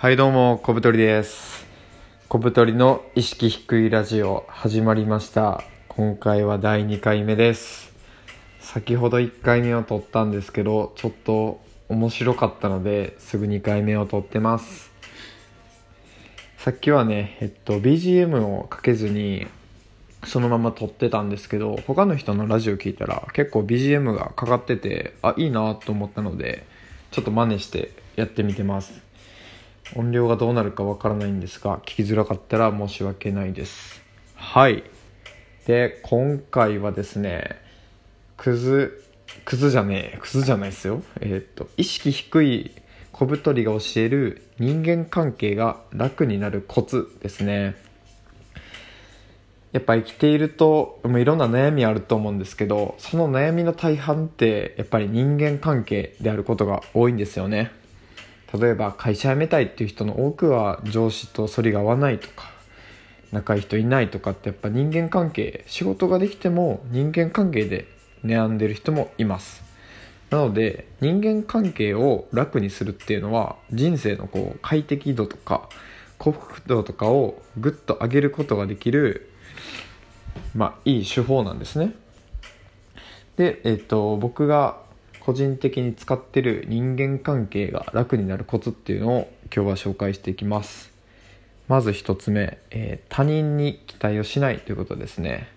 はいどうも、小太りです。小太りの意識低いラジオ始まりました。今回は第2回目です。先ほど1回目を撮ったんですけど、ちょっと面白かったので、すぐ2回目を撮ってます。さっきはね、えっと、BGM をかけずに、そのまま撮ってたんですけど、他の人のラジオ聞いたら結構 BGM がかかってて、あ、いいなと思ったので、ちょっと真似してやってみてます。音量がどうなるかわからないんですが聞きづらかったら申し訳ないです。はい。で今回はですねクズクズじゃねえクズじゃないですよ。えーっと意識低い小太りが教える人間関係が楽になるコツですね。やっぱ生きているともういろんな悩みあると思うんですけどその悩みの大半ってやっぱり人間関係であることが多いんですよね。例えば会社辞めたいっていう人の多くは上司と反りが合わないとか仲いい人いないとかってやっぱ人間関係仕事ができても人間関係で悩んでる人もいます。なので人間関係を楽にするっていうのは人生のこう快適度とか幸福度とかをぐっと上げることができるまあいい手法なんですね。で、えっと僕が個人的に使ってる人間関係が楽になるコツっていうのを今日は紹介していきます。まず1つ目、えー他人に期待をしないということですね。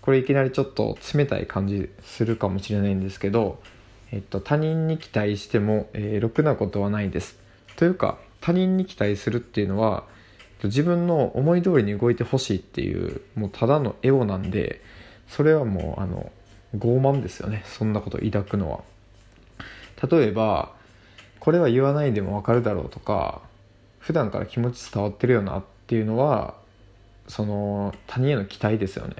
これいきなりちょっと冷たい感じするかもしれないんですけど、えっと、他人に期待しても、えーろくなことはないです。というか他人に期待するっていうのは自分の思い通りに動いてほしいっていうもうただのエゴなんでそれはもうあの傲慢ですよね。そんなこと抱くのは。例えばこれは言わないでもわかるだろうとか普段から気持ち伝わってるよなっていうのはその他人への期待ですよね。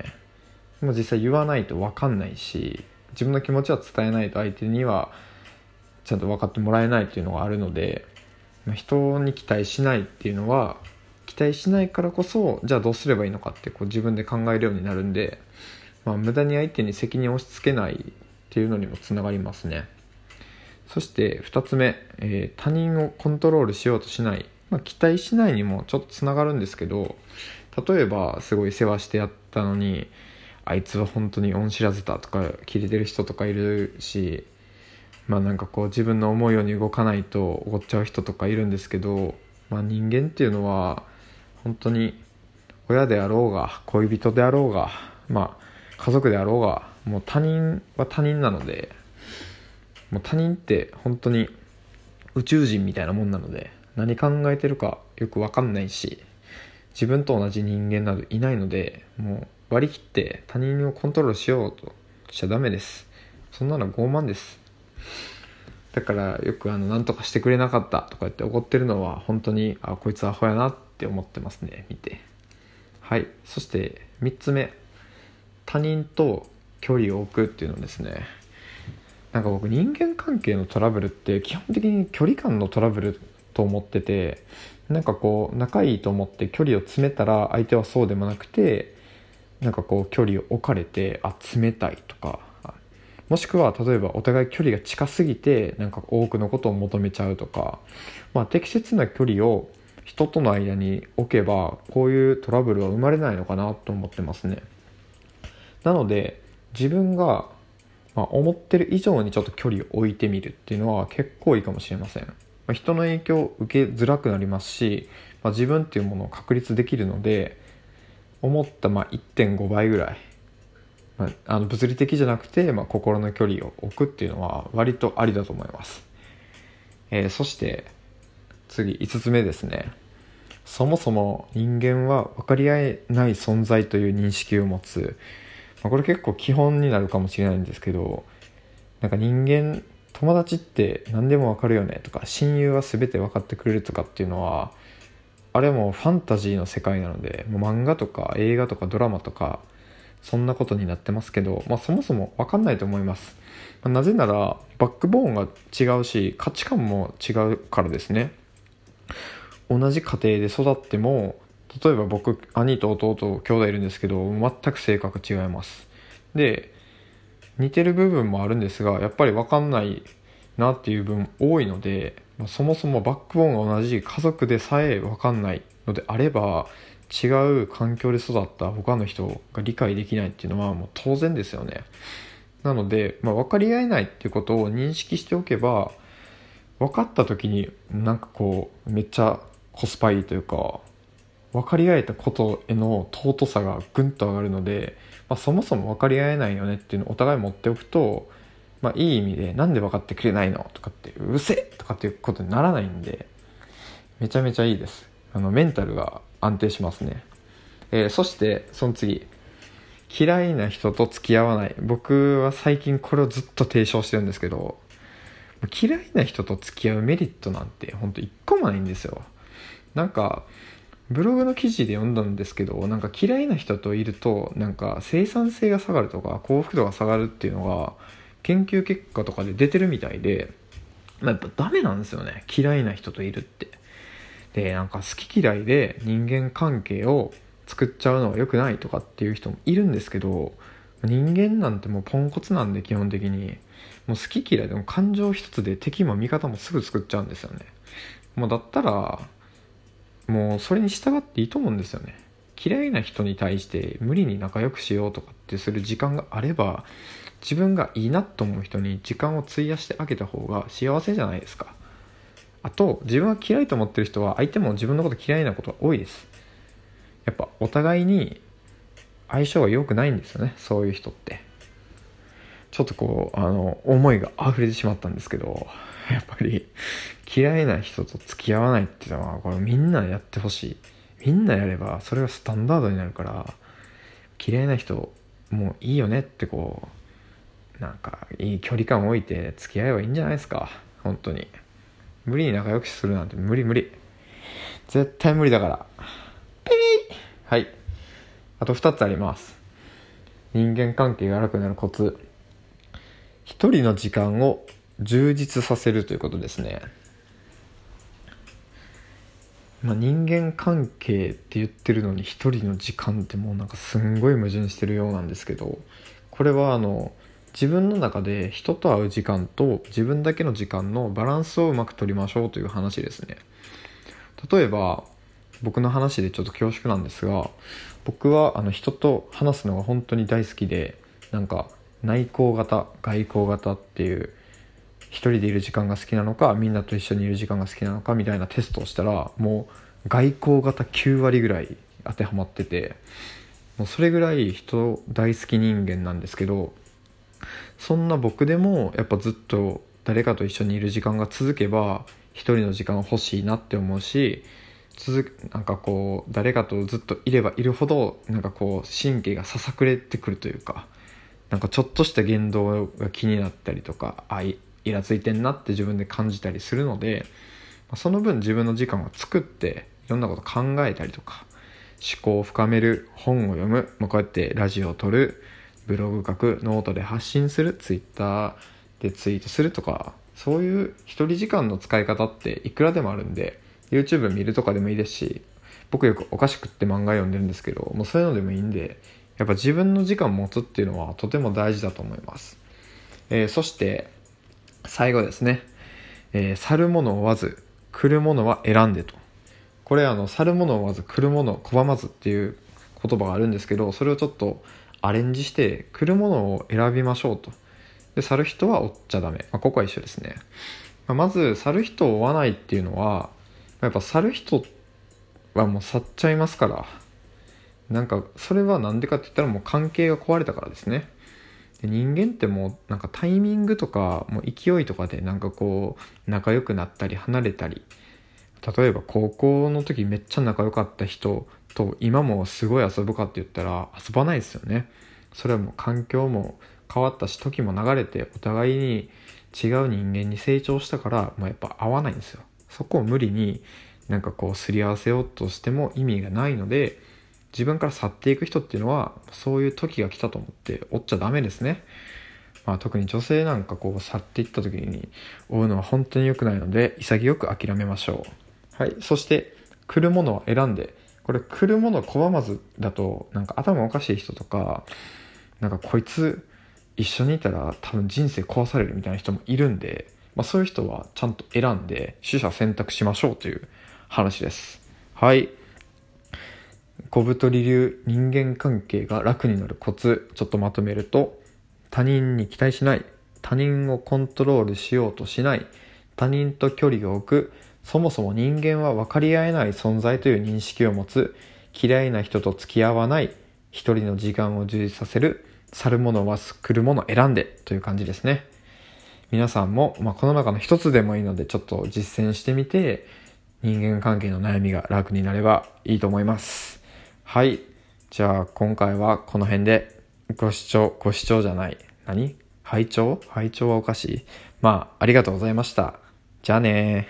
もう実際言わないと分かんないし自分の気持ちは伝えないと相手にはちゃんと分かってもらえないっていうのがあるので人に期待しないっていうのは期待しないからこそじゃあどうすればいいのかってこう自分で考えるようになるんで、まあ、無駄に相手に責任を押し付けないっていうのにもつながりますね。そして2つ目、えー他人をコントロールしようとしない、まあ、期待しないにもちょっとつながるんですけど例えばすごい世話してやったのにあいつは本当に恩知らずだとか切れてる人とかいるしまあなんかこう自分の思うように動かないと怒っちゃう人とかいるんですけど、まあ、人間っていうのは本当に親であろうが恋人であろうがまあ家族であろうがもう他人は他人なのでもう他人って本当に宇宙人みたいなもんなので何考えてるかよく分かんないし自分と同じ人間などいないのでもう割り切って他人をコントロールしようとしちゃダメです。そんなの傲慢です。だからよくあの何とかしてくれなかったとか言って怒ってるのは本当にあこいつアホやなって思ってますね見て。はい。そして3つ目。他人と距離を置くっていうのですね。なんか僕人間関係のトラブルって基本的に距離感のトラブルと思っててなんかこう仲いいと思って距離を詰めたら相手はそうでもなくてなんかこう距離を置かれてあ冷たいとかもしくは例えばお互い距離が近すぎてなんか多くのことを求めちゃうとか、まあ、適切な距離を人との間に置けばこういうトラブルは生まれないのかなと思ってますね。なので自分がま、思ってる以上にちょっと距離を置いてみるっていうのは結構いいかもしれません、ま、人の影響を受けづらくなりますし、ま、自分っていうものを確立できるので思ったま1.5倍ぐらい、まあ、の物理的じゃなくて、ま、心の距離を置くっていうのは割とありだと思います、えーそして次5つ目ですね。そもそも人間は分かり合えない存在という認識を持つ。まあこれ結構基本になるかもしれないんですけどなんか人間友達って何でも分かるよねとか親友は全て分かってくれるとかっていうのはあれもファンタジーの世界なのでもう漫画とか映画とかドラマとかそんなことになってますけど、まあ、そもそも分かんないと思います、まあなぜならバックボーンが違うし価値観も違うからですね。同じ家庭で育っても例えば僕兄と弟兄弟いるんですけど全く性格違います。で似てる部分もあるんですがやっぱり分かんないなっていう分多いので、そもそもバックボーンが同じ家族でさえ分かんないのであれば違う環境で育った他の人が理解できないっていうのはもう当然ですよね。なので、まあ、分かり合えないっていうことを認識しておけば分かった時になんかこうめっちゃコスパいいというか分かり合えたことへの尊さがぐんと上がるので、まあ、そもそも分かり合えないよねっていうのをお互い持っておくと、まあ、いい意味でなんで分かってくれないのとかってうるせえとかっていうことにならないんでめちゃめちゃいいです。あのメンタルが安定しますね、えー、そしてその次。嫌いな人と付き合わない。僕は最近これをずっと提唱してるんですけど嫌いな人と付き合うメリットなんてほんと一個もないんですよ。なんかブログの記事で読んだんですけどなんか嫌いな人といるとなんか生産性が下がるとか幸福度が下がるっていうのが研究結果とかで出てるみたいで、まあ、やっぱダメなんですよね。嫌いな人といるって。でなんか好き嫌いで人間関係を作っちゃうのは良くないとかっていう人もいるんですけど人間なんてもうポンコツなんで基本的に。もう好き嫌いでも感情一つで敵も味方もすぐ作っちゃうんですよね。もうだったらもうそれに従っていいと思うんですよね。嫌いな人に対して無理に仲良くしようとかってする時間があれば自分がいいなと思う人に時間を費やしてあげた方が幸せじゃないですか。あと自分が嫌いと思ってる人は相手も自分のこと嫌いなことが多いです。やっぱお互いに相性が良くないんですよね。そういう人って。ちょっとこうあの思いが溢れてしまったんですけど。やっぱり嫌いな人と付き合わないっていうのはこれみんなやってほしい。みんなやればそれがスタンダードになるから嫌いな人もういいよねってこうなんかいい距離感を置いて付き合えばいいんじゃないですか。本当に。無理に仲良くするなんて無理無理。絶対無理だから。ペイはい。あと2つあります。人間関係が悪くなるコツ。一人の時間を充実させるということですね。まあ、人間関係って言ってるのに一人の時間ってもうなんかすんごい矛盾してるようなんですけどこれはあの自分の中で人と会う時間と自分だけの時間のバランスをうまく取りましょうという話ですね例えば僕の話でちょっと恐縮なんですが僕はあの人と話すのが本当に大好きでなんか内向型外向型っていう一人でいる時間が好きなのかみんなと一緒にいる時間が好きなのかみたいなテストをしたらもう外交型9割ぐらい当てはまっててもうそれぐらい人大好き人間なんですけどそんな僕でもやっぱずっと誰かと一緒にいる時間が続けば一人の時間欲しいなって思うし続なんかこう誰かとずっといればいるほどなんかこう神経がささくれてくるというかなんかちょっとした言動が気になったりとかあ、イラついてんなって自分で感じたりするのでその分自分の時間を作っていろんなこと考えたりとか思考を深める本を読む、まあ、こうやってラジオを録るブログ書くノートで発信するツイッターでツイートするとかそういう一人時間の使い方っていくらでもあるんで YouTube 見るとかでもいいですし僕よくお菓子食って漫画読んでるんですけどもうそういうのでもいいんでやっぱ自分の時間持つっていうのはとても大事だと思います、えー、そして最後ですね、えー、去るものを追わず来るものは選んでと。これあの去るものを追わず来るものを拒まずっていう言葉があるんですけどそれをちょっとアレンジして来るものを選びましょうと。で去る人は追っちゃダメ、まあ、ここは一緒ですね、まあ、まず去る人を追わないっていうのはやっぱ去る人はもう去っちゃいますから。なんかそれは何でかって言ったらもう関係が壊れたからですね。で人間ってもうなんかタイミングとかもう勢いとかでなんかこう仲良くなったり離れたり例えば高校の時めっちゃ仲良かった人と今もすごい遊ぶかって言ったら遊ばないですよね。それはもう環境も変わったし時も流れてお互いに違う人間に成長したからもうやっぱ合わないんですよ。そこを無理になんかこうすり合わせようとしても意味がないので自分から去っていく人っていうのはそういう時が来たと思って追っちゃダメですね。まあ、特に女性なんかこう去っていった時に追うのは本当に良くないので潔く諦めましょう。はい。そして来るものを選んでこれ来るもの拒まずだとなんか頭おかしい人とかなんかこいつ一緒にいたら多分人生壊されるみたいな人もいるんでまあ、そういう人はちゃんと選んで取捨選択しましょうという話ですはい小太り流人間関係が楽になるコツちょっとまとめると他人に期待しない他人をコントロールしようとしない他人と距離を置くそもそも人間は分かり合えない存在という認識を持つ嫌いな人と付き合わない一人の時間を充実させる去るものは来るもの選んでという感じですね。皆さんも、まあ、この中の一つでもいいのでちょっと実践してみて人間関係の悩みが楽になればいいと思います。はい。じゃあ今回はこの辺で。ご視聴ご視聴じゃない。何？拝聴？拝聴はおかしい。まあありがとうございました。じゃあね